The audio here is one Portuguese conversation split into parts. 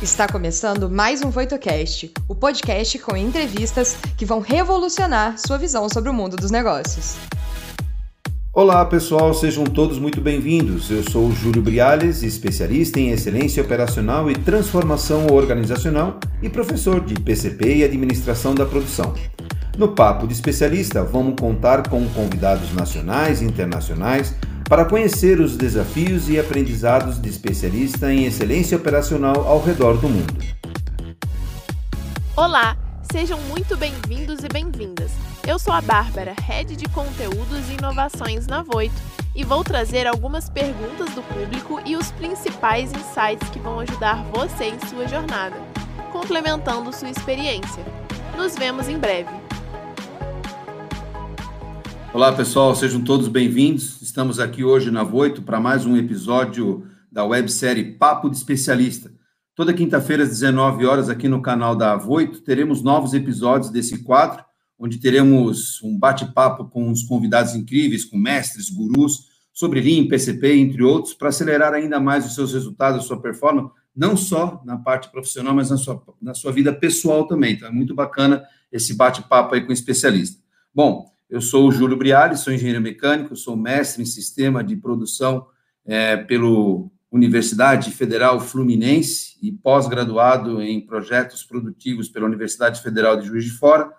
Está começando mais um VoitoCast, o podcast com entrevistas que vão revolucionar sua visão sobre o mundo dos negócios. Olá pessoal, sejam todos muito bem-vindos. Eu sou o Júlio Briales, especialista em excelência operacional e transformação organizacional e professor de PCP e administração da produção. No Papo de Especialista, vamos contar com convidados nacionais e internacionais para conhecer os desafios e aprendizados de especialista em excelência operacional ao redor do mundo. Olá, sejam muito bem-vindos e bem-vindas. Eu sou a Bárbara, Head de Conteúdos e Inovações na Voito, e vou trazer algumas perguntas do público e os principais insights que vão ajudar você em sua jornada, complementando sua experiência. Nos vemos em breve. Olá, pessoal, sejam todos bem-vindos. Estamos aqui hoje na Voito para mais um episódio da websérie Papo de Especialista. Toda quinta-feira, às 19 horas, aqui no canal da Voito, teremos novos episódios desse quadro, onde teremos um bate-papo com os convidados incríveis, com mestres, gurus, sobre Lean, PCP, entre outros, para acelerar ainda mais os seus resultados, a sua performance, não só na parte profissional, mas na sua, na sua vida pessoal também. Então, é muito bacana esse bate-papo aí com especialista. Bom, eu sou o Júlio Briari, sou engenheiro mecânico, sou mestre em sistema de produção é, pela Universidade Federal Fluminense e pós-graduado em projetos produtivos pela Universidade Federal de Juiz de Fora.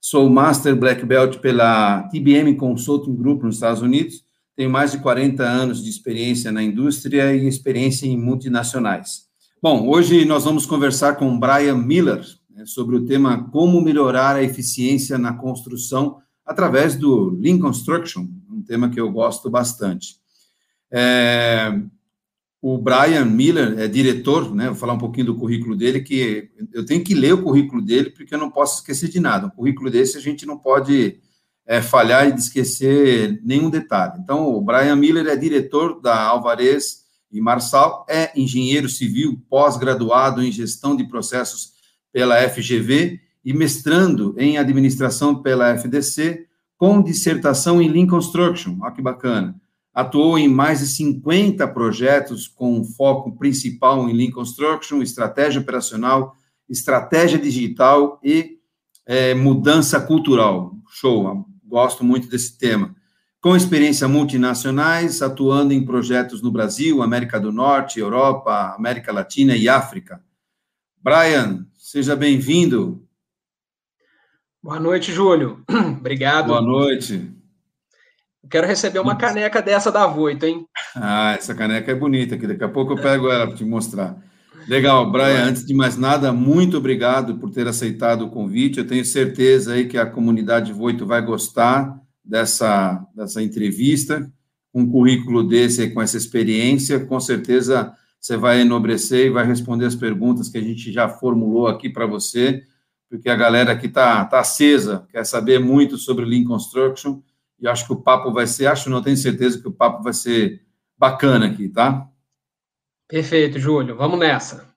Sou Master Black Belt pela TBM Consulting Group nos Estados Unidos. Tenho mais de 40 anos de experiência na indústria e experiência em multinacionais. Bom, hoje nós vamos conversar com Brian Miller né, sobre o tema como melhorar a eficiência na construção através do Lean Construction, um tema que eu gosto bastante. É, o Brian Miller é diretor, né? Vou falar um pouquinho do currículo dele, que eu tenho que ler o currículo dele, porque eu não posso esquecer de nada. Um currículo desse a gente não pode é, falhar e esquecer nenhum detalhe. Então, o Brian Miller é diretor da Alvarez e Marçal, é engenheiro civil, pós-graduado em gestão de processos pela FGV e mestrando em administração pela FDC, com dissertação em Lean Construction. Olha que bacana. Atuou em mais de 50 projetos com foco principal em Lean Construction, estratégia operacional, estratégia digital e é, mudança cultural. Show, gosto muito desse tema. Com experiência multinacionais, atuando em projetos no Brasil, América do Norte, Europa, América Latina e África. Brian, seja bem-vindo. Boa noite, Júlio. Obrigado. Boa noite. Eu quero receber uma caneca dessa da Voito, hein? Ah, essa caneca é bonita aqui. Daqui a pouco eu pego ela para te mostrar. Legal, Brian. Antes de mais nada, muito obrigado por ter aceitado o convite. Eu tenho certeza aí que a comunidade Voito vai gostar dessa, dessa entrevista. Um currículo desse, com essa experiência, com certeza você vai enobrecer e vai responder as perguntas que a gente já formulou aqui para você porque a galera aqui está tá acesa, quer saber muito sobre Lean Construction, e acho que o papo vai ser, acho não, tenho certeza que o papo vai ser bacana aqui, tá? Perfeito, Júlio, vamos nessa.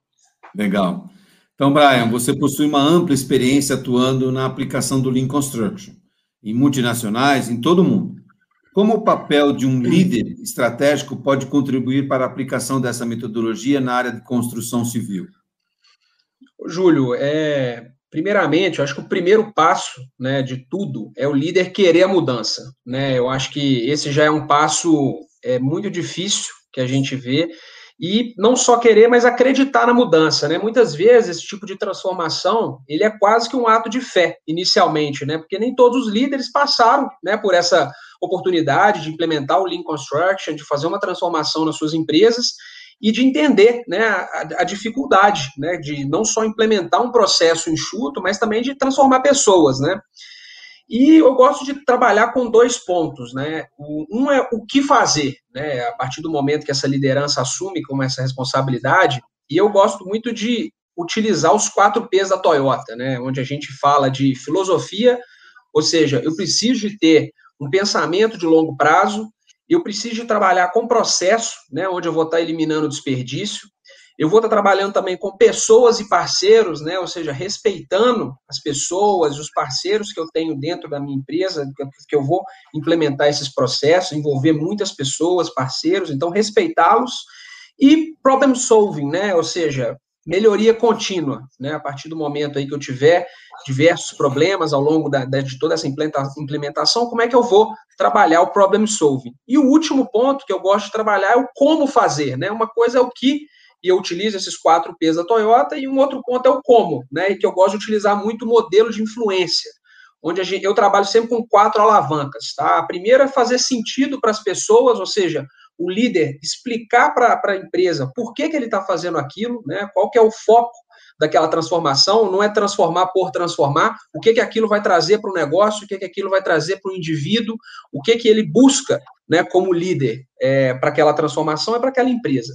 Legal. Então, Brian, você possui uma ampla experiência atuando na aplicação do Lean Construction, em multinacionais, em todo o mundo. Como o papel de um líder estratégico pode contribuir para a aplicação dessa metodologia na área de construção civil? Júlio, é, Primeiramente, eu acho que o primeiro passo né, de tudo é o líder querer a mudança. Né? Eu acho que esse já é um passo é, muito difícil que a gente vê. E não só querer, mas acreditar na mudança. Né? Muitas vezes, esse tipo de transformação ele é quase que um ato de fé, inicialmente, né? porque nem todos os líderes passaram né, por essa oportunidade de implementar o Lean Construction, de fazer uma transformação nas suas empresas e de entender né, a, a, dificuldade né, de não só implementar um processo enxuto, mas também de transformar pessoas. Né? E eu gosto de trabalhar com dois pontos. Né? Um é o que fazer, né, a partir do momento que essa liderança assume como essa responsabilidade, e eu gosto muito de utilizar os quatro P's da Toyota, né, onde a gente fala de filosofia, ou seja, eu preciso de ter um pensamento de longo prazo, eu preciso trabalhar com processo, né, onde eu vou estar eliminando desperdício. Eu vou estar trabalhando também com pessoas e parceiros, né, ou seja, respeitando as pessoas, os parceiros que eu tenho dentro da minha empresa, que eu vou implementar esses processos, envolver muitas pessoas, parceiros, então respeitá-los. E problem solving, né, ou seja, melhoria contínua, né? A partir do momento aí que eu tiver diversos problemas ao longo da, de toda essa implementação, como é que eu vou trabalhar o problem solving? E o último ponto que eu gosto de trabalhar é o como fazer, né? Uma coisa é o que, e eu utilizo esses quatro P's da Toyota, e um outro ponto é o como, né? E que eu gosto de utilizar muito o modelo de influência, onde gente, eu trabalho sempre com quatro alavancas, tá? A primeira é fazer sentido para as pessoas, ou seja, o líder explicar para a empresa por que, que ele está fazendo aquilo, né? Qual que é o foco daquela transformação, não é transformar por transformar, o que que aquilo vai trazer para o negócio, o que que aquilo vai trazer para o indivíduo, o que que ele busca, né, como líder é, para aquela transformação e para aquela empresa.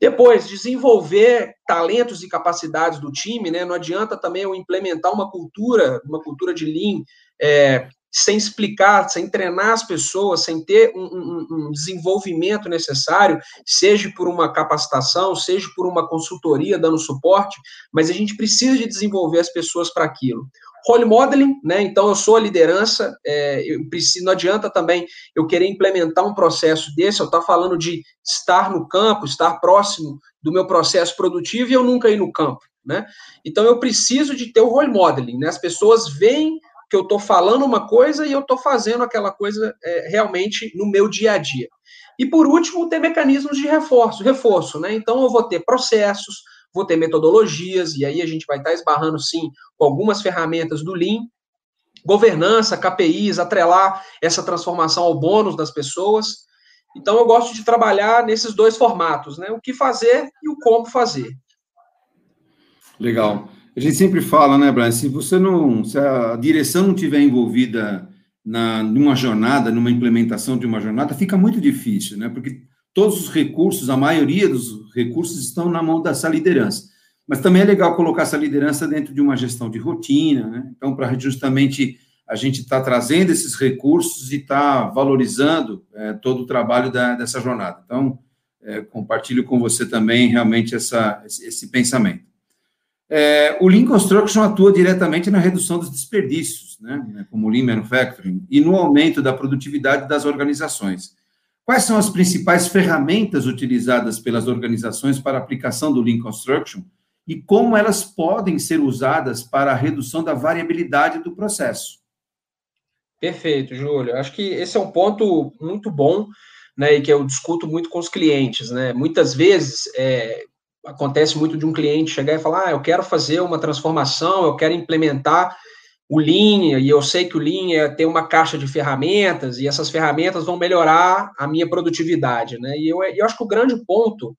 Depois, desenvolver talentos e capacidades do time, né? Não adianta também eu implementar uma cultura, uma cultura de Lean, é, sem explicar, sem treinar as pessoas, sem ter um, um, um, desenvolvimento necessário, seja por uma capacitação, seja por uma consultoria dando suporte, mas a gente precisa de desenvolver as pessoas para aquilo. Role modeling, né? Então eu sou a liderança, é, eu preciso, não adianta também eu querer implementar um processo desse, eu estar tá falando de estar no campo, estar próximo do meu processo produtivo e eu nunca ir no campo, né? Então eu preciso de ter o role modeling, né? As pessoas veem que eu estou falando uma coisa e eu estou fazendo aquela coisa é, realmente no meu dia a dia. E por último, ter mecanismos de reforço, reforço, né? Então eu vou ter processos, vou ter metodologias, e aí a gente vai estar esbarrando sim com algumas ferramentas do Lean, governança, KPIs, atrelar essa transformação ao bônus das pessoas. Então eu gosto de trabalhar nesses dois formatos, né? O que fazer e o como fazer. Legal. A gente sempre fala, né, Brian, se você não, se a direção não tiver envolvida na numa jornada, numa implementação de uma jornada, fica muito difícil, né? Porque todos os recursos, a maioria dos recursos estão na mão dessa liderança. Mas também é legal colocar essa liderança dentro de uma gestão de rotina, né? Então, para justamente a gente estar tá trazendo esses recursos e estar tá valorizando é, todo o trabalho da, dessa jornada. Então, é, compartilho com você também realmente essa, esse, esse pensamento. É, o Lean Construction atua diretamente na redução dos desperdícios, né, como o Lean Manufacturing, e no aumento da produtividade das organizações. Quais são as principais ferramentas utilizadas pelas organizações para a aplicação do Lean Construction e como elas podem ser usadas para a redução da variabilidade do processo? Perfeito, Júlio. Acho que esse é um ponto muito bom, né, e que eu discuto muito com os clientes, né. Muitas vezes, é, acontece muito de um cliente chegar e falar: ah, eu quero fazer uma transformação, eu quero implementar o Lean, e eu sei que o Lean é uma caixa de ferramentas, e essas ferramentas vão melhorar a minha produtividade, né? E eu, eu acho que o grande ponto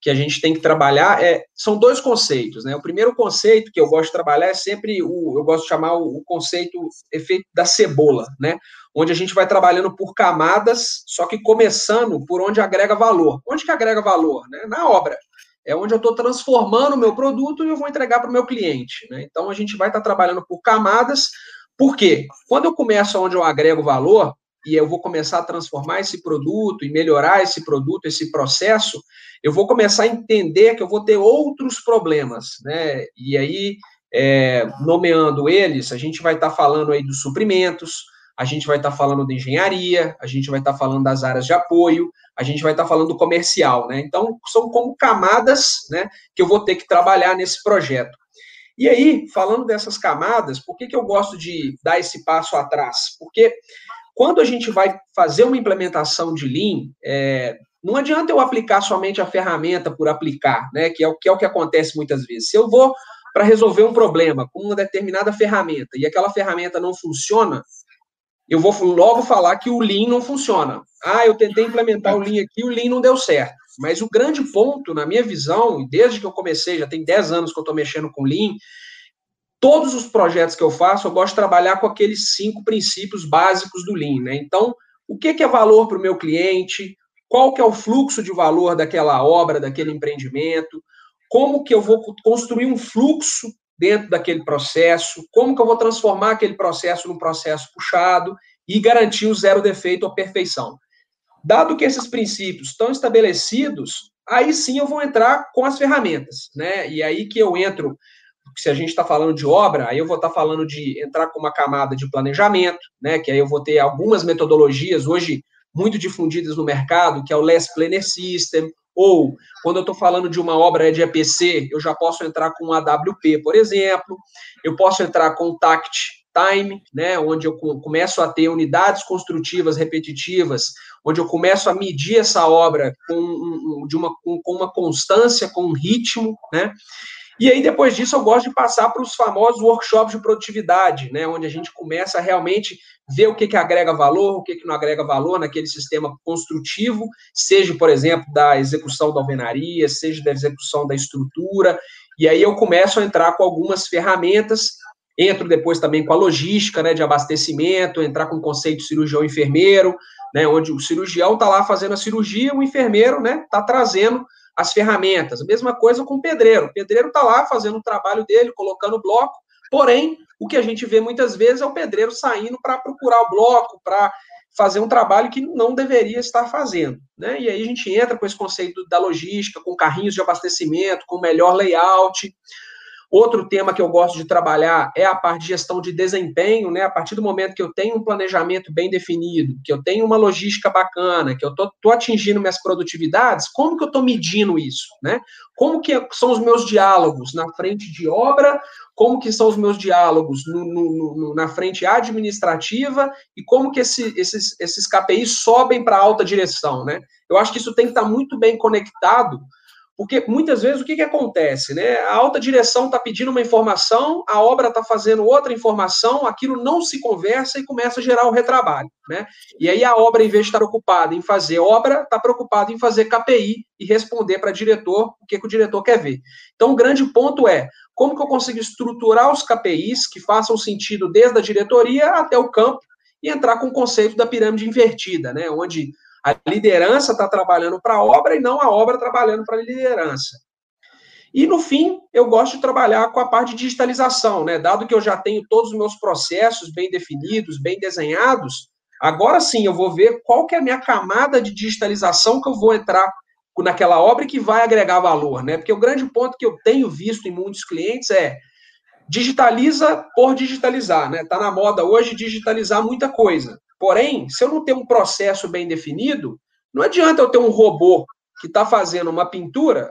que a gente tem que trabalhar é, são dois conceitos, né? O primeiro conceito que eu gosto de trabalhar é sempre o, eu gosto de chamar o, o conceito efeito da cebola, né? Onde a gente vai trabalhando por camadas, só que começando por onde agrega valor. Onde que agrega valor? Né? Na obra é onde eu estou transformando o meu produto e eu vou entregar para o meu cliente. Né? Então, a gente vai estar tá trabalhando por camadas, porque quando eu começo onde eu agrego valor, e eu vou começar a transformar esse produto e melhorar esse produto, esse processo, eu vou começar a entender que eu vou ter outros problemas, né? E aí, é, nomeando eles, a gente vai estar tá falando aí dos suprimentos, a gente vai estar tá falando de engenharia, a gente vai estar tá falando das áreas de apoio, a gente vai estar tá falando do comercial, né? Então, são como camadas, né, que eu vou ter que trabalhar nesse projeto. E aí, falando dessas camadas, por que, que eu gosto de dar esse passo atrás? Porque quando a gente vai fazer uma implementação de Lean, é, não adianta eu aplicar somente a ferramenta por aplicar, né? Que é o que, é o que acontece muitas vezes. Se eu vou para resolver um problema com uma determinada ferramenta e aquela ferramenta não funciona, eu vou logo falar que o Lean não funciona. Ah, eu tentei implementar o Lean aqui, o Lean não deu certo. Mas o grande ponto, na minha visão, e desde que eu comecei, já tem 10 anos que eu estou mexendo com Lean, todos os projetos que eu faço, eu gosto de trabalhar com aqueles cinco princípios básicos do Lean. Né? Então, o que, que é valor para o meu cliente? Qual que é o fluxo de valor daquela obra, daquele empreendimento? Como que eu vou construir um fluxo dentro daquele processo, como que eu vou transformar aquele processo num processo puxado e garantir o zero defeito ou perfeição. Dado que esses princípios estão estabelecidos, aí sim eu vou entrar com as ferramentas, né? E aí que eu entro, se a gente está falando de obra, aí eu vou estar tá falando de entrar com uma camada de planejamento, né? Que aí eu vou ter algumas metodologias hoje muito difundidas no mercado, que é o Less Planner System, ou quando eu estou falando de uma obra de EPC, eu já posso entrar com AWP, por exemplo, eu posso entrar com TACT Time, né, onde eu começo a ter unidades construtivas repetitivas, onde eu começo a medir essa obra com, de uma, com, uma constância, com um ritmo, né, e aí, depois disso, eu gosto de passar para os famosos workshops de produtividade, né, onde a gente começa a realmente ver o que, que agrega valor, o que, que não agrega valor naquele sistema construtivo, seja, por exemplo, da execução da alvenaria, seja da execução da estrutura, e aí eu começo a entrar com algumas ferramentas, entro depois também com a logística né, de abastecimento, entrar com o conceito cirurgião-enfermeiro, né, onde o cirurgião está lá fazendo a cirurgia, o enfermeiro está né, tá trazendo as ferramentas. A mesma coisa com o pedreiro. O pedreiro está lá fazendo o trabalho dele, colocando o bloco, porém, o que a gente vê muitas vezes é o pedreiro saindo para procurar o bloco, para fazer um trabalho que não deveria estar fazendo. Né? E aí a gente entra com esse conceito da logística, com carrinhos de abastecimento, com melhor layout. Outro tema que eu gosto de trabalhar é a parte de gestão de desempenho, né? A partir do momento que eu tenho um planejamento bem definido, que eu tenho uma logística bacana, que eu estou atingindo minhas produtividades, como que eu estou medindo isso, né? Como que são os meus diálogos na frente de obra, como que são os meus diálogos no, no, no, na frente administrativa e como que esse, esses, esses KPIs sobem para alta direção, né? Eu acho que isso tem que estar muito bem conectado porque muitas vezes o que, que acontece? Né? A alta direção está pedindo uma informação, a obra está fazendo outra informação, aquilo não se conversa e começa a gerar um retrabalho. Né? E aí a obra, em vez de estar ocupada em fazer obra, está preocupada em fazer KPI e responder para o diretor o que, que o diretor quer ver. Então o grande ponto é como que eu consigo estruturar os KPIs que façam sentido desde a diretoria até o campo e entrar com o conceito da pirâmide invertida, né? onde a liderança está trabalhando para a obra e não a obra trabalhando para a liderança. E, no fim, eu gosto de trabalhar com a parte de digitalização, né? Dado que eu já tenho todos os meus processos bem definidos, bem desenhados, agora sim eu vou ver qual que é a minha camada de digitalização que eu vou entrar naquela obra que vai agregar valor, né? Porque o grande ponto que eu tenho visto em muitos clientes é digitaliza por digitalizar, né? Tá na moda hoje digitalizar muita coisa. Porém, se eu não tenho um processo bem definido, não adianta eu ter um robô que está fazendo uma pintura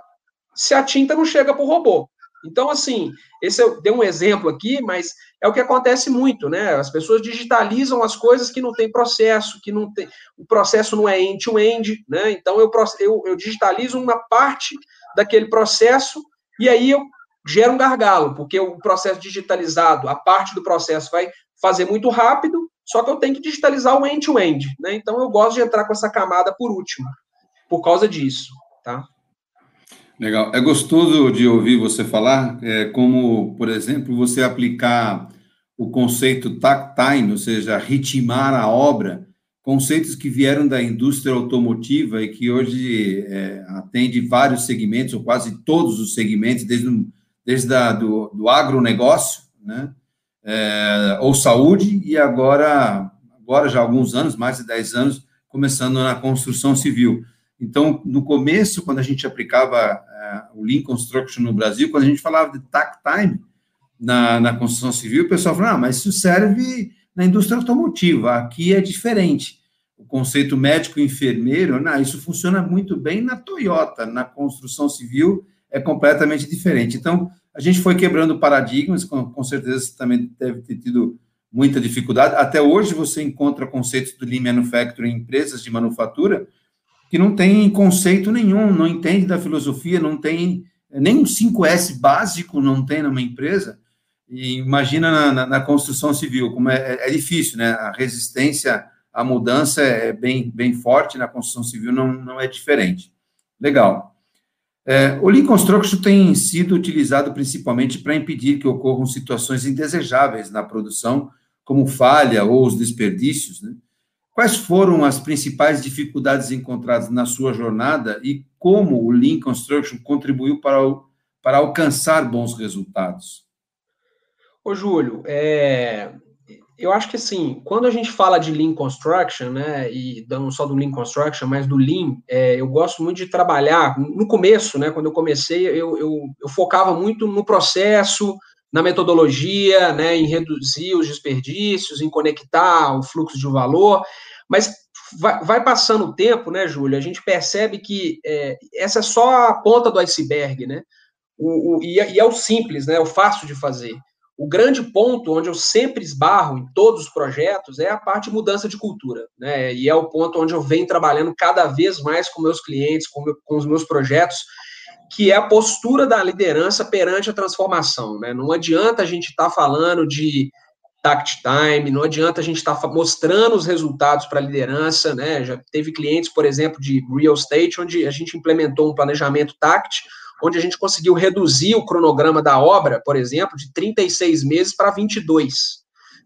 se a tinta não chega para o robô. Então, assim, esse eu dei um exemplo aqui, mas é o que acontece muito, né? As pessoas digitalizam as coisas que não tem processo, que não tem. O processo não é end-to-end, -end, né? Então eu, eu, eu digitalizo uma parte daquele processo e aí eu gero um gargalo, porque o processo digitalizado, a parte do processo vai fazer muito rápido só que eu tenho que digitalizar o end-to-end, -end, né? Então eu gosto de entrar com essa camada por último, por causa disso, tá? Legal. É gostoso de ouvir você falar, é, como, por exemplo, você aplicar o conceito tactime, ou seja, ritmar a obra, conceitos que vieram da indústria automotiva e que hoje é, atende vários segmentos, ou quase todos os segmentos, desde, desde a, do, do agronegócio, né? É, ou saúde, e agora, agora já há alguns anos, mais de 10 anos, começando na construção civil. Então, no começo, quando a gente aplicava é, o Lean Construction no Brasil, quando a gente falava de tack time na, na construção civil, o pessoal falava, ah, mas isso serve na indústria automotiva, aqui é diferente. O conceito médico-enfermeiro, não, isso funciona muito bem na Toyota, na construção civil é completamente diferente. Então, a gente foi quebrando paradigmas, com, com certeza também deve ter tido muita dificuldade. Até hoje você encontra conceitos do Lean Manufacturing em empresas de manufatura que não tem conceito nenhum, não entende da filosofia, não tem nem um 5S básico, não tem numa empresa. E imagina na, na, na construção civil, como é, é, é, difícil, né? A resistência à mudança é bem, bem forte, na construção civil não, não é diferente. Legal. É, o Lean Construction tem sido utilizado principalmente para impedir que ocorram situações indesejáveis na produção, como falha ou os desperdícios. Né? Quais foram as principais dificuldades encontradas na sua jornada e como o Lean Construction contribuiu para, para alcançar bons resultados? Ô, Júlio, é, eu acho que assim, quando a gente fala de Lean Construction, né, e não só do Lean Construction, mas do Lean, é, eu gosto muito de trabalhar, no começo, né, quando eu comecei, eu, eu, eu, focava muito no processo, na metodologia, né, em reduzir os desperdícios, em conectar o fluxo de valor, mas vai, vai, passando o tempo, né, Júlio? A gente percebe que é, essa é só a ponta do iceberg, né? O, o, e, e, é o simples, né? É o fácil de fazer. O grande ponto onde eu sempre esbarro em todos os projetos é a parte de mudança de cultura, né? E é o ponto onde eu venho trabalhando cada vez mais com meus clientes, com, meu, com os meus projetos, que é a postura da liderança perante a transformação, né? Não adianta a gente estar tá falando de tact time, não adianta a gente estar tá mostrando os resultados para a liderança, né? Já teve clientes, por exemplo, de real estate, onde a gente implementou um planejamento tact, onde a gente conseguiu reduzir o cronograma da obra, por exemplo, de 36 meses para 22.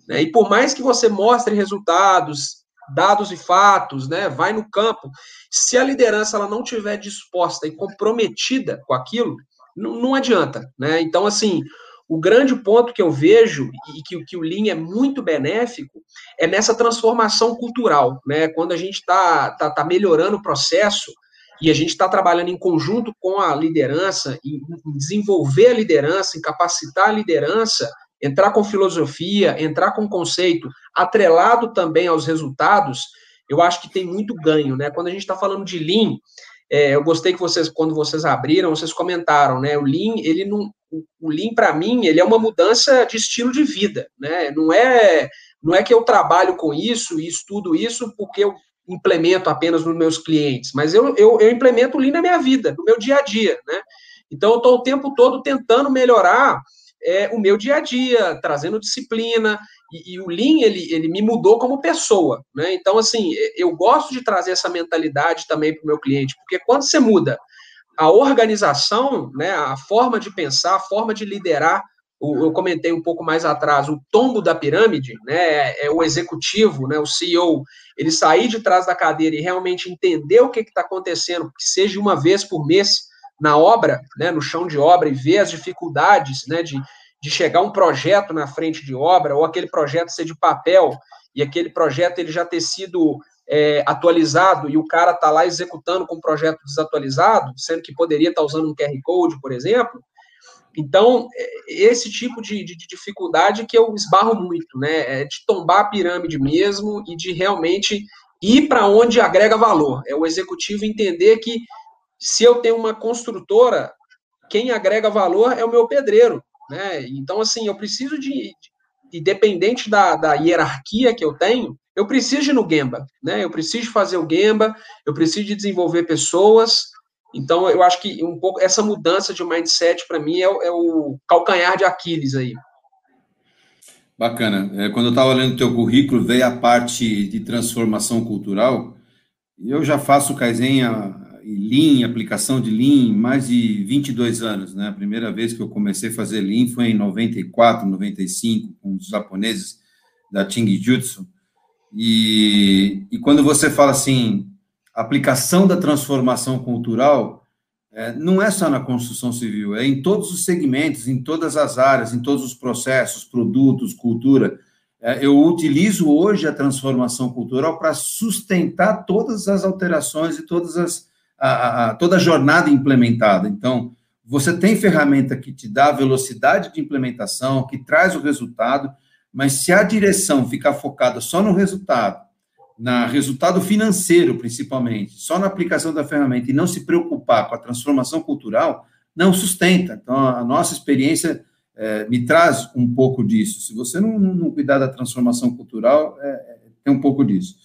Né? E por mais que você mostre resultados, dados e fatos, né, vai no campo, se a liderança ela não tiver disposta e comprometida com aquilo, não, adianta, né? Então, assim, o grande ponto que eu vejo e que, que o Lean é muito benéfico é nessa transformação cultural, né? Quando a gente está tá, tá melhorando o processo, e a gente está trabalhando em conjunto com a liderança, em, desenvolver a liderança, em capacitar a liderança, entrar com filosofia, entrar com conceito, atrelado também aos resultados, eu acho que tem muito ganho, né? Quando a gente está falando de Lean, é, eu gostei que vocês, quando vocês abriram, vocês comentaram, né? O Lean, ele não, o Lean para mim, ele é uma mudança de estilo de vida, né? Não é, não é que eu trabalho com isso e estudo isso porque eu implemento apenas nos meus clientes, mas eu, eu, eu implemento o Lean na minha vida, no meu dia a dia, né? Então, eu estou o tempo todo tentando melhorar é, o meu dia a dia, trazendo disciplina, e, e, o Lean, ele, ele me mudou como pessoa, né? Então, assim, eu gosto de trazer essa mentalidade também para o meu cliente, porque quando você muda a organização, né, a forma de pensar, a forma de liderar eu comentei um pouco mais atrás, o tombo da pirâmide, né, é o executivo, né, o CEO, ele sair de trás da cadeira e realmente entender o que está acontecendo, que seja uma vez por mês na obra, né, no chão de obra, e ver as dificuldades né, de, de chegar um projeto na frente de obra, ou aquele projeto ser de papel, e aquele projeto ele já ter sido é, atualizado, e o cara está lá executando com um projeto desatualizado, sendo que poderia estar tá usando um QR Code, por exemplo, então, é, esse tipo de, de, de, dificuldade que eu esbarro muito, né? É de tombar a pirâmide mesmo e de realmente ir para onde agrega valor. É o executivo entender que se eu tenho uma construtora, quem agrega valor é o meu pedreiro, né? Então, assim, eu preciso de, independente da, da hierarquia que eu tenho, eu preciso ir no Gemba, né? Eu preciso fazer o Gemba, eu preciso de desenvolver pessoas, então, eu acho que um pouco essa mudança de mindset, para mim, é, é, o calcanhar de Aquiles aí. Bacana. É, quando eu estava olhando o teu currículo, veio a parte de transformação cultural. Eu já faço Kaizen e Lean, aplicação de Lean, mais de 22 anos. Né? A primeira vez que eu comecei a fazer Lean foi em 94, 95, com os japoneses da Ting Jutsu. E, e quando você fala assim, aplicação da transformação cultural é, não é só na construção civil, é em todos os segmentos, em todas as áreas, em todos os processos, produtos, cultura. É, eu utilizo hoje a transformação cultural para sustentar todas as alterações e todas as, a, a, toda a jornada implementada. Então, você tem ferramenta que te dá velocidade de implementação, que traz o resultado, mas se a direção ficar focada só no resultado, na resultado financeiro, principalmente, só na aplicação da ferramenta e não se preocupar com a transformação cultural, não sustenta. Então, a nossa experiência é, me traz um pouco disso. Se você não, não cuidar da transformação cultural, é, é, tem um pouco disso.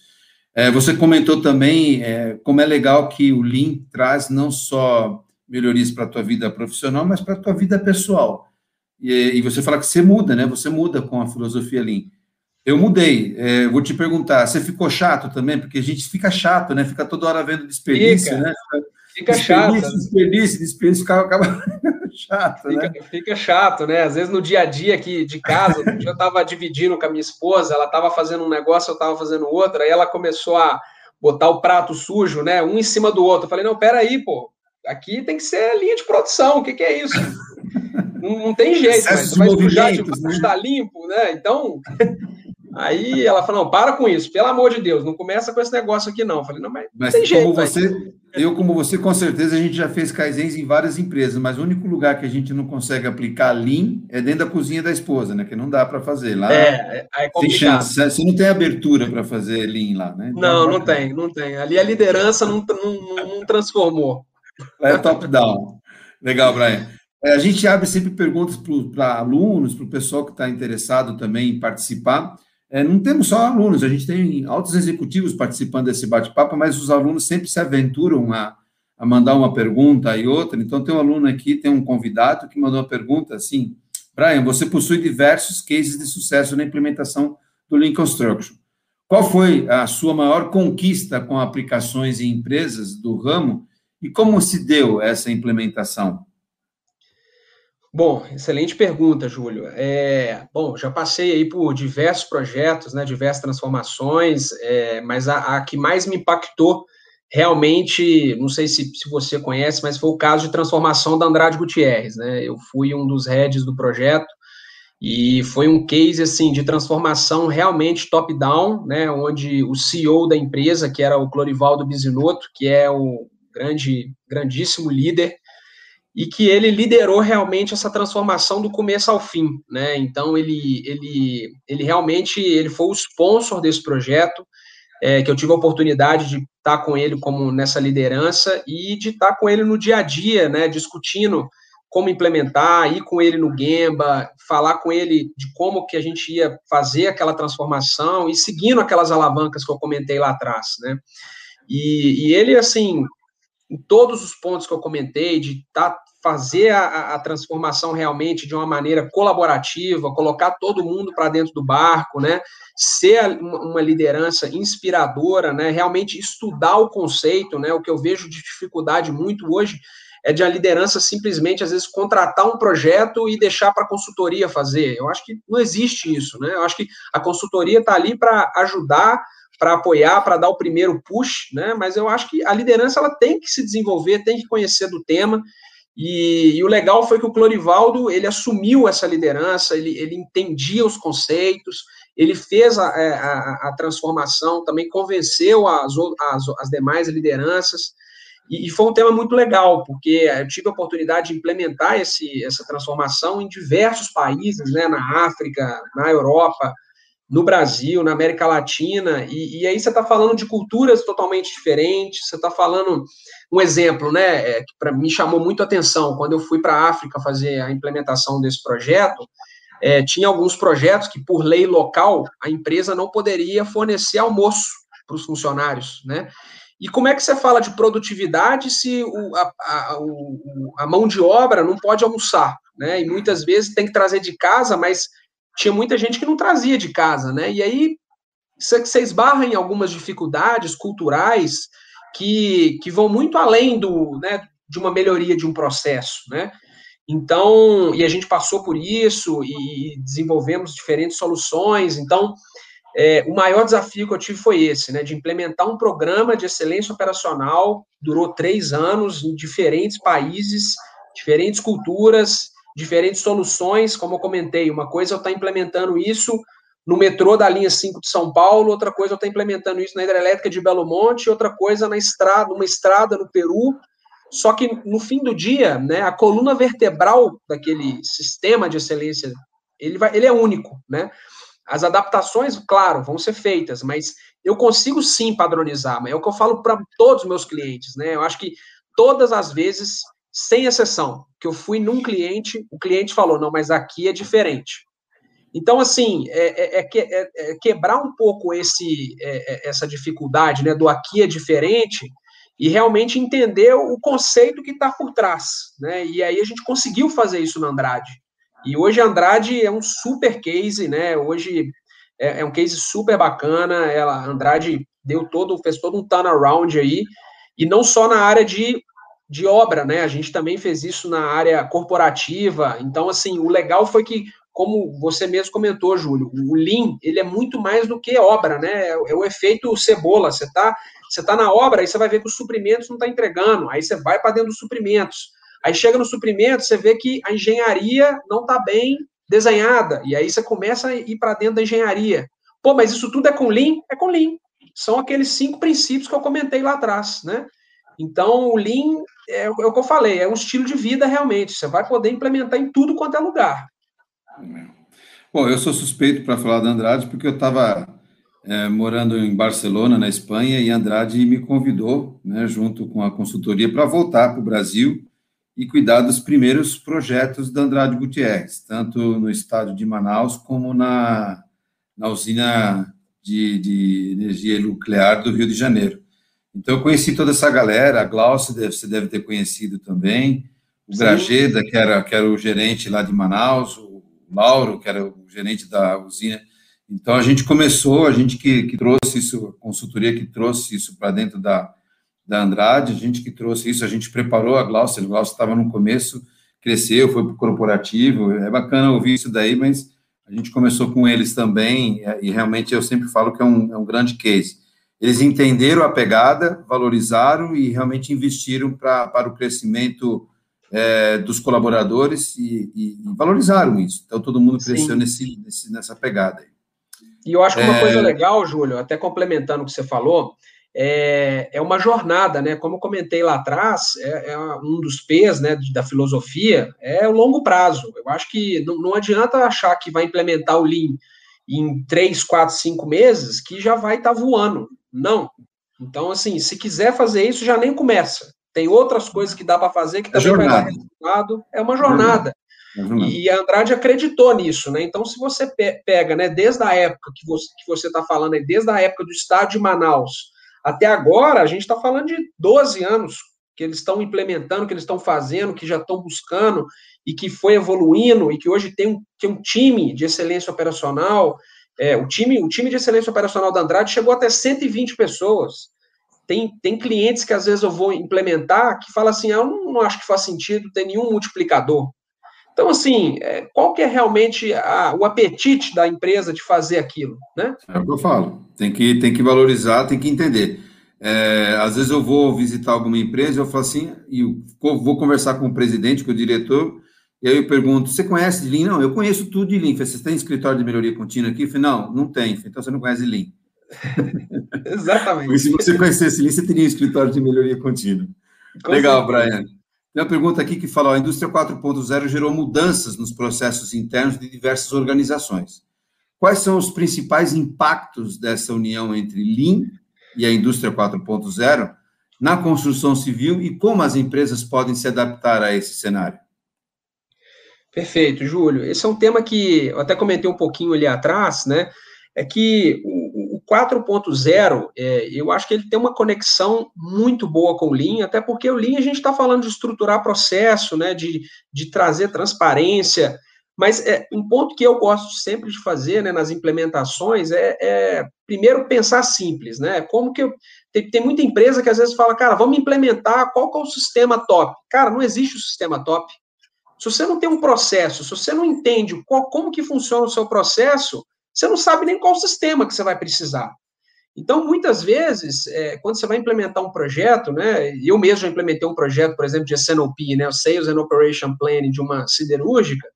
É, você comentou também é, como é legal que o Lean traz não só melhorias para a tua vida profissional, mas para a tua vida pessoal. E, e, você fala que você muda, né? Você muda com a filosofia Lean. Eu mudei. É, vou te perguntar, você ficou chato também? Porque a gente fica chato, né? Fica toda hora vendo desperdício, fica, né? Fica chato. Desperdício, desperdício, acaba, acaba chato, fica, né? Fica chato, né? Às vezes no dia a dia aqui de casa, eu estava dividindo com a minha esposa, ela estava fazendo um negócio, eu estava fazendo outro, aí ela começou a botar o prato sujo, né? Um em cima do outro. Eu falei, não, peraí, pô, aqui tem que ser linha de produção, o que, que é isso? não, não, tem jeito, mas vai sujar de né? limpo, né? Então, Aí ela falou: não, para com isso, pelo amor de Deus, não começa com esse negócio aqui, não. Eu falei, não, mas, mas tem jeito. Como você, eu, como você, com certeza, a gente já fez Kaizens em várias empresas, mas o único lugar que a gente não consegue aplicar Lean é dentro da cozinha da esposa, né? Que não dá para fazer. Lá é, é tem chance. Você não tem abertura para fazer Lean lá, né? Então, não, não tem, não tem. Ali a liderança não, não, não transformou. É top-down. Legal, Brian. É, a gente abre sempre perguntas para alunos, para o pessoal que está interessado também em participar. É, não temos só alunos, a gente tem altos executivos participando desse bate-papo, mas os alunos sempre se aventuram a, a mandar uma pergunta e outra. Então, tem um aluno aqui, tem um convidado que mandou uma pergunta assim: Brian, você possui diversos cases de sucesso na implementação do Lean Construction. Qual foi a sua maior conquista com aplicações em empresas do ramo e como se deu essa implementação? Bom, excelente pergunta, Júlio. É, bom, já passei aí por diversos projetos, né, diversas transformações, é, mas a, a, que mais me impactou realmente, não sei se, se você conhece, mas foi o caso de transformação da Andrade Gutierrez, né? Eu fui um dos heads do projeto e foi um case assim de transformação realmente top-down, né? Onde o CEO da empresa, que era o Clorivaldo Bisinotto, que é o grande, grandíssimo líder e que ele liderou realmente essa transformação do começo ao fim, né? Então ele ele ele realmente ele foi o sponsor desse projeto, é, que eu tive a oportunidade de estar com ele como nessa liderança e de estar com ele no dia a dia, né? Discutindo como implementar, ir com ele no Gemba, falar com ele de como que a gente ia fazer aquela transformação e seguindo aquelas alavancas que eu comentei lá atrás, né? E, e ele assim em todos os pontos que eu comentei, de tá, fazer a, a transformação realmente de uma maneira colaborativa, colocar todo mundo para dentro do barco, né? Ser uma liderança inspiradora, né? Realmente estudar o conceito, né? O que eu vejo de dificuldade muito hoje é de a liderança simplesmente, às vezes, contratar um projeto e deixar para a consultoria fazer. Eu acho que não existe isso, né? Eu acho que a consultoria está ali para ajudar para apoiar, para dar o primeiro push, né? Mas eu acho que a liderança ela tem que se desenvolver, tem que conhecer do tema. E, e o legal foi que o Clorivaldo ele assumiu essa liderança, ele, ele entendia os conceitos, ele fez a, é, a, a transformação, também convenceu as, as, as demais lideranças. E, foi um tema muito legal, porque eu tive a oportunidade de implementar esse, essa transformação em diversos países, né, na África, na Europa, no Brasil, na América Latina, e, e aí você está falando de culturas totalmente diferentes, você está falando, um exemplo, né, é, que para mim chamou muito a atenção, quando eu fui para a África fazer a implementação desse projeto, é, tinha alguns projetos que, por lei local, a empresa não poderia fornecer almoço para os funcionários, né, e como é que você fala de produtividade se o, a, a, o, a mão de obra não pode almoçar, né, e muitas vezes tem que trazer de casa, mas tinha muita gente que não trazia de casa, né? E aí você esbarra em algumas dificuldades culturais que, que vão muito além do, né, de uma melhoria de um processo, né? Então, e a gente passou por isso e desenvolvemos diferentes soluções. Então, é, o maior desafio que eu tive foi esse, né, de implementar um programa de excelência operacional, durou três anos, em diferentes países, diferentes culturas, diferentes soluções, como eu comentei, uma coisa é eu estar implementando isso no metrô da linha 5 de São Paulo, outra coisa é eu estar implementando isso na hidrelétrica de Belo Monte, outra coisa na estrada, uma estrada no Peru. Só que no fim do dia, né, a coluna vertebral daquele sistema de excelência, ele, vai, ele é único, né? As adaptações, claro, vão ser feitas, mas eu consigo sim padronizar, mas é o que eu falo para todos os meus clientes, né? Eu acho que todas as vezes sem exceção, que eu fui num cliente, o cliente falou, não, mas aqui é diferente. Então, assim, é, é, é, é, é quebrar um pouco esse, é, é, essa dificuldade né, do aqui é diferente e realmente entender o conceito que está por trás. Né? E aí a gente conseguiu fazer isso na Andrade. E hoje a Andrade é um super case, né? Hoje é, um case super bacana. Ela, Andrade deu todo, fez todo um turnaround aí, e não só na área de de obra, né? A gente também fez isso na área corporativa. Então, assim, o legal foi que, como você mesmo comentou, Júlio, o Lean, ele é muito mais do que obra, né? É, é o efeito cebola. Você tá, você tá na obra, aí você vai ver que os suprimentos não tá entregando. Aí você vai para dentro dos suprimentos. Aí chega no suprimento, você vê que a engenharia não está bem desenhada. E aí você começa a ir para dentro da engenharia. Pô, mas isso tudo é com Lean? É com Lean. São aqueles cinco princípios que eu comentei lá atrás, né? Então, o Lean é, é o que eu falei, é um estilo de vida realmente. Você vai poder implementar em tudo quanto é lugar. Bom, eu sou suspeito para falar da Andrade porque eu estava é, morando em Barcelona, na Espanha, e Andrade me convidou, né, junto com a consultoria, para voltar para o Brasil e cuidar dos primeiros projetos da Andrade Gutierrez, tanto no estado de Manaus como na, na usina de, de energia nuclear do Rio de Janeiro. Então, eu conheci toda essa galera, a Glaucia, você deve ter conhecido também, o Grajeda, que era, que era o gerente lá de Manaus, o Lauro, que era o gerente da usina. Então, a gente começou, a gente que, que trouxe isso, a consultoria que trouxe isso para dentro da, da Andrade, a gente que trouxe isso, a gente preparou a Glaucia, a Glaucia estava no começo, cresceu, foi para o corporativo, é bacana ouvir isso daí, mas a gente começou com eles também, e realmente eu sempre falo que é um, é um grande case. Eles entenderam a pegada, valorizaram e realmente investiram pra, para o crescimento é, dos colaboradores e, e, e, valorizaram isso. Então, todo mundo cresceu nesse, nesse, nessa pegada. E eu acho que uma é... coisa legal, Júlio, até complementando o que você falou, é, é uma jornada, né? Como eu comentei lá atrás, é, é um dos P's né, da filosofia, é o longo prazo. Eu acho que não, não adianta achar que vai implementar o Lean em três, quatro, cinco meses, que já vai estar tá voando. Não. Então, assim, se quiser fazer isso, já nem começa. Tem outras coisas que dá para fazer que é também vai dar resultado. É uma jornada. É e a Andrade acreditou nisso, né? Então, se você pega, né, desde a época que você que você está falando aí, desde a época do estado de Manaus até agora, a gente está falando de 12 anos que eles estão implementando, que eles estão fazendo, que já estão buscando e que foi evoluindo e que hoje tem um, tem um time de excelência operacional é, o, time, o time de excelência operacional da Andrade chegou até 120 pessoas. Tem, tem clientes que às vezes eu vou implementar que fala assim: ah, eu não, não acho que faz sentido ter nenhum multiplicador. Então, assim, é, qual que é realmente a, o apetite da empresa de fazer aquilo, né? É o que eu falo. Tem que, tem que valorizar, tem que entender. É, às vezes eu vou visitar alguma empresa, eu falo assim, e vou conversar com o presidente, com o diretor, e aí eu pergunto, você conhece de Lean? Não, eu conheço tudo de Lean. Você tem escritório de melhoria contínua aqui? Eu falei, não, não tem. Então você não conhece Lean. Exatamente. Porque se você conhecesse Lean, você teria um escritório de melhoria contínua. Com Legal, certeza. Brian. Tem uma pergunta aqui que fala, a indústria 4.0 gerou mudanças nos processos internos de diversas organizações. Quais são os principais impactos dessa união entre Lean e a indústria 4.0 na construção civil e como as empresas podem se adaptar a esse cenário? Perfeito, Júlio. Esse é um tema que eu até comentei um pouquinho ali atrás, né? É que o, o 4.0, é, eu acho que ele tem uma conexão muito boa com o Lean, até porque o Lean a gente está falando de estruturar processo, né? De, de trazer transparência. Mas é, um ponto que eu gosto sempre de fazer né, nas implementações é, é primeiro pensar simples, né? Como que eu, tem, tem, muita empresa que às vezes fala, cara, vamos implementar qual que é o sistema top. Cara, não existe o sistema top. Se você não tem um processo, se você não entende qual, como que funciona o seu processo, você não sabe nem qual sistema que você vai precisar. Então, muitas vezes, é, quando você vai implementar um projeto, né, eu mesmo já implementei um projeto, por exemplo, de SNOP, né, o Sales and Operation Planning de uma siderúrgica,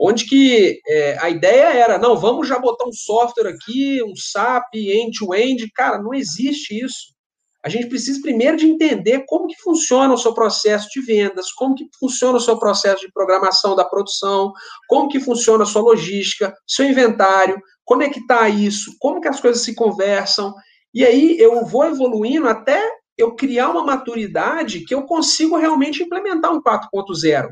onde que é, a ideia era, não, vamos já botar um software aqui, um SAP, end-to-end, -end. cara, não existe isso a gente precisa primeiro de entender como que funciona o seu processo de vendas, como que funciona o seu processo de programação da produção, como que funciona a sua logística, seu inventário, conectar isso, como que as coisas se conversam, e aí eu vou evoluindo até eu criar uma maturidade que eu consigo realmente implementar um 4.0.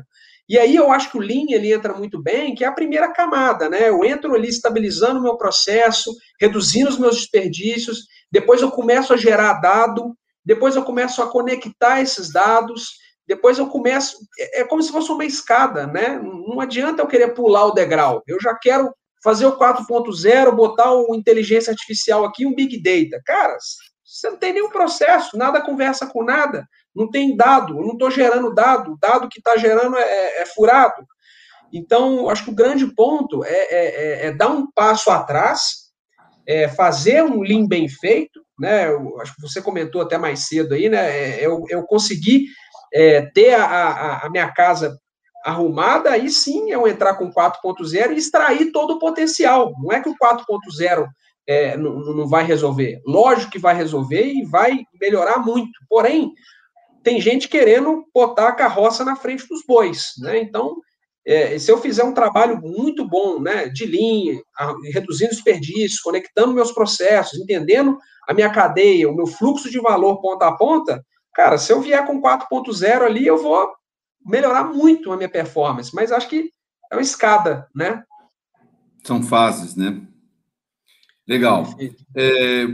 E aí eu acho que o Lean ele entra muito bem, que é a primeira camada, né? Eu entro ali estabilizando o meu processo, reduzindo os meus desperdícios, depois eu começo a gerar dado, depois eu começo a conectar esses dados, depois eu começo. É, é como se fosse uma escada, né? Não adianta eu querer pular o degrau. Eu já quero fazer o 4.0, botar o inteligência artificial aqui, um big data. Cara, você não tem nenhum processo, nada conversa com nada, não tem dado, eu não estou gerando dado, o dado que está gerando é, é, é, furado. Então, acho que o grande ponto é, é, é, é dar um passo atrás fazer um Lean bem feito, né? Eu, acho que você comentou até mais cedo aí, né? Eu, eu consegui ter a, a, a, minha casa arrumada, aí sim eu entrar com 4.0 e extrair todo o potencial. Não é que o 4.0 é, não, não vai resolver? Lógico que vai resolver e vai melhorar muito. Porém, tem gente querendo botar a carroça na frente dos bois, né? Então, é, se eu fizer um trabalho muito bom, né, de linha, reduzindo desperdício, conectando meus processos, entendendo a minha cadeia, o meu fluxo de valor ponta a ponta, cara, se eu vier com 4.0 ali, eu vou melhorar muito a minha performance, mas acho que é uma escada, né? São fases, né? Legal. É,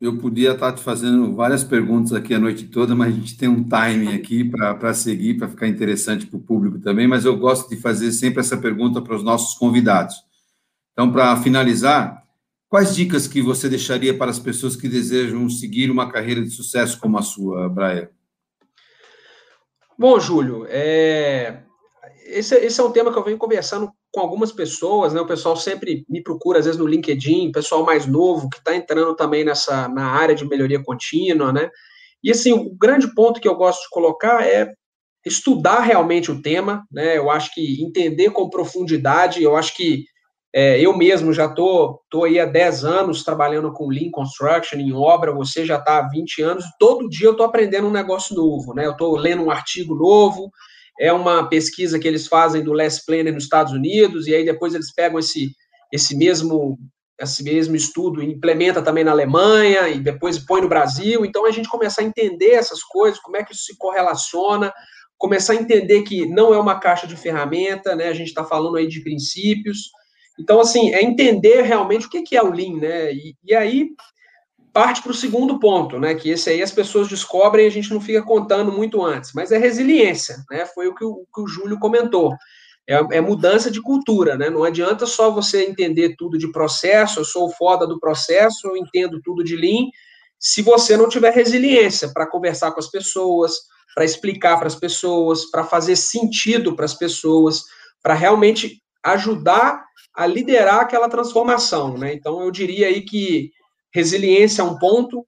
eu podia estar te fazendo várias perguntas aqui a noite toda, mas a gente tem um timing aqui para seguir, para ficar interessante para o público também, mas eu gosto de fazer sempre essa pergunta para os nossos convidados. Então, para finalizar, quais dicas que você deixaria para as pessoas que desejam seguir uma carreira de sucesso como a sua, Brian? Bom, Júlio, é... esse, esse é um tema que eu venho conversando com algumas pessoas, né? O pessoal sempre me procura, às vezes, no LinkedIn, pessoal mais novo, que está entrando também nessa na área de melhoria contínua, né? E assim, o grande ponto que eu gosto de colocar é estudar realmente o tema, né? Eu acho que entender com profundidade, eu acho que é, eu mesmo já tô, tô aí há 10 anos trabalhando com Lean Construction em obra, você já está há 20 anos, todo dia eu estou aprendendo um negócio novo, né? Eu estou lendo um artigo novo, é uma pesquisa que eles fazem do Les Planner nos Estados Unidos, e aí depois eles pegam esse, esse mesmo esse mesmo estudo implementa também na Alemanha e depois põe no Brasil. Então a gente começar a entender essas coisas, como é que isso se correlaciona, começar a entender que não é uma caixa de ferramenta, né? A gente está falando aí de princípios. Então, assim, é entender realmente o que é o Lean, né? E, e aí parte para o segundo ponto, né? Que esse aí as pessoas descobrem e a gente não fica contando muito antes, mas é resiliência, né? Foi o que o, que o Júlio comentou. É, é, mudança de cultura, né? Não adianta só você entender tudo de processo, eu sou foda do processo, eu entendo tudo de Lean, se você não tiver resiliência para conversar com as pessoas, para explicar para as pessoas, para fazer sentido para as pessoas, para realmente ajudar a liderar aquela transformação, né? Então eu diria aí que resiliência é um ponto.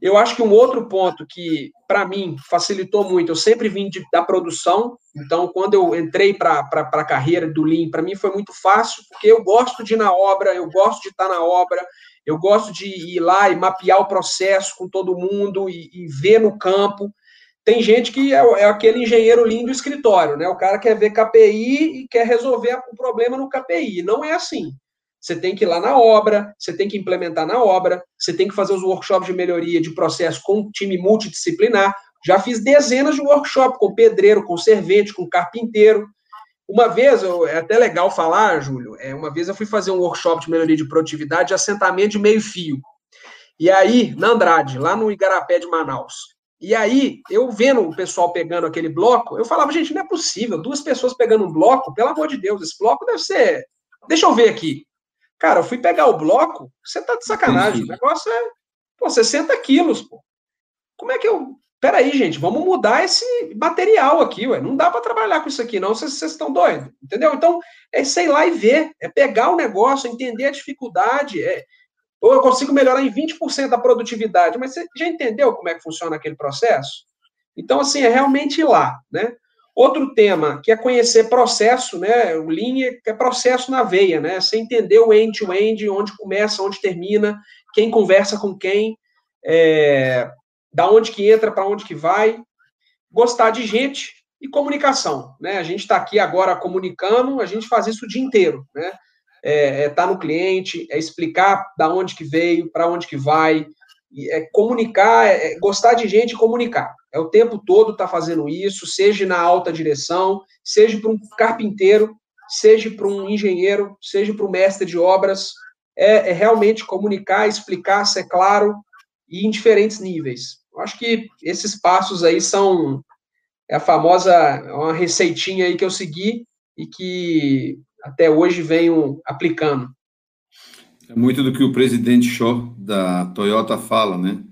Eu acho que um outro ponto que, para mim, facilitou muito, eu sempre vim de, da produção, então, quando eu entrei para a carreira do Lean, para mim foi muito fácil, porque eu gosto de ir na obra, eu gosto de estar na obra, eu gosto de ir lá e mapear o processo com todo mundo e, e ver no campo. Tem gente que é, é, aquele engenheiro Lean do escritório, né? O cara quer ver KPI e quer resolver o problema no KPI. Não é assim. Você tem que ir lá na obra, você tem que implementar na obra, você tem que fazer os workshops de melhoria de processo com um time multidisciplinar. Já fiz dezenas de workshops com pedreiro, com servente, com carpinteiro. Uma vez, é até legal falar, Júlio, é, uma vez eu fui fazer um workshop de melhoria de produtividade de assentamento de meio fio. E aí, na Andrade, lá no Igarapé de Manaus. E aí, eu vendo o pessoal pegando aquele bloco, eu falava, gente, não é possível, duas pessoas pegando um bloco, pelo amor de Deus, esse bloco deve ser. Deixa eu ver aqui. Cara, eu fui pegar o bloco, você tá de sacanagem. O negócio é, pô, 60 quilos, pô. Como é que eu. Peraí, gente, vamos mudar esse material aqui, ué. Não dá para trabalhar com isso aqui, não, vocês, vocês estão doidos, entendeu? Então, é sei lá e ver, é pegar o negócio, entender a dificuldade, é, ou eu consigo melhorar em 20% a produtividade, mas você já entendeu como é que funciona aquele processo? Então, assim, é realmente ir lá, né? Outro tema que é conhecer processo, né? O Lean é processo na veia, né? Você entender o end-to-end, -end, onde começa, onde termina, quem conversa com quem, é, da onde que entra, para onde que vai. Gostar de gente e comunicação, né? A gente está aqui agora comunicando, a gente faz isso o dia inteiro, né? É, é tá no cliente, é explicar da onde que veio, para onde que vai, é comunicar, é, é gostar de gente e comunicar. É o tempo todo tá fazendo isso, seja na alta direção, seja para um carpinteiro, seja para um engenheiro, seja para um mestre de obras. É, é, realmente comunicar, explicar, ser claro e em diferentes níveis. Eu acho que esses passos aí são é a famosa uma receitinha aí que eu segui e que até hoje venho aplicando. É muito do que o presidente Shaw da Toyota fala, né?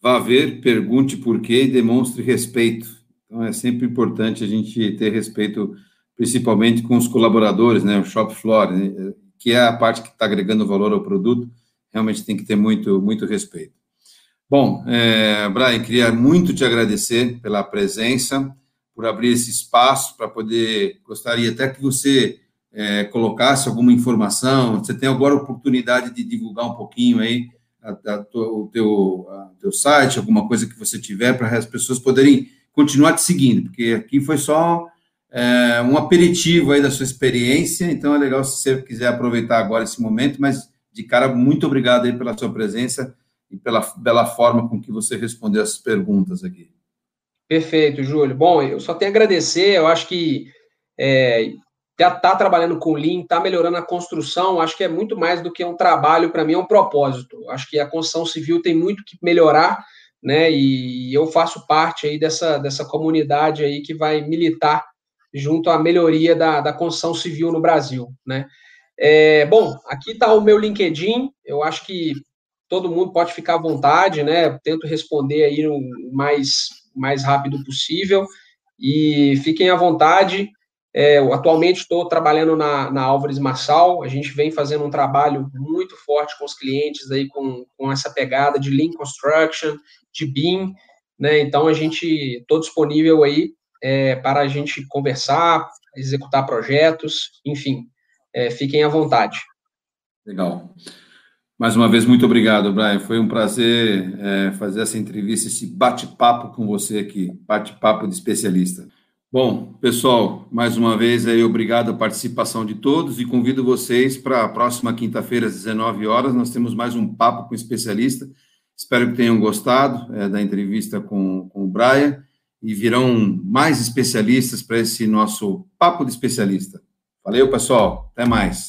Vá ver, pergunte por quê e demonstre respeito. Então é sempre importante a gente ter respeito, principalmente com os colaboradores, né? O shop floor, né? que é a parte que está agregando valor ao produto, realmente tem que ter muito, muito respeito. Bom, é, Brian, queria muito te agradecer pela presença, por abrir esse espaço para poder. Gostaria até que você é, colocasse alguma informação. Você tem agora a oportunidade de divulgar um pouquinho aí a, a, o teu, a, teu site, alguma coisa que você tiver para as pessoas poderem continuar te seguindo, porque aqui foi só é, um aperitivo aí da sua experiência, então é legal se você quiser aproveitar agora esse momento, mas de cara, muito obrigado aí pela sua presença e pela bela forma com que você respondeu essas perguntas aqui. Perfeito, Júlio. Bom, eu só tenho a agradecer, eu acho que é, já tá trabalhando com Lean, tá melhorando a construção, acho que é muito mais do que um trabalho, para mim é um propósito. Acho que a construção civil tem muito que melhorar, né? E eu faço parte aí dessa, dessa comunidade aí que vai militar junto à melhoria da, da construção civil no Brasil, né? É, bom, aqui está o meu LinkedIn, eu acho que todo mundo pode ficar à vontade, né? Tento responder aí o mais, mais rápido possível e fiquem à vontade. É, atualmente estou trabalhando na, na Álvares Marçal, a gente vem fazendo um trabalho muito forte com os clientes aí com, com essa pegada de Lean Construction, de BIM, né? Então a gente estou disponível aí é, para a gente conversar, executar projetos, enfim, é, fiquem à vontade. Legal. Mais uma vez, muito obrigado, Brian. Foi um prazer é, fazer essa entrevista, esse bate-papo com você aqui, bate-papo de especialista. Bom, pessoal, mais uma vez aí, obrigado a participação de todos e convido vocês para a próxima quinta-feira, às 19 horas, nós temos mais um papo com especialista. Espero que tenham gostado é, da entrevista com, com o Brian e virão mais especialistas para esse nosso papo de especialista. Valeu, pessoal. Até mais.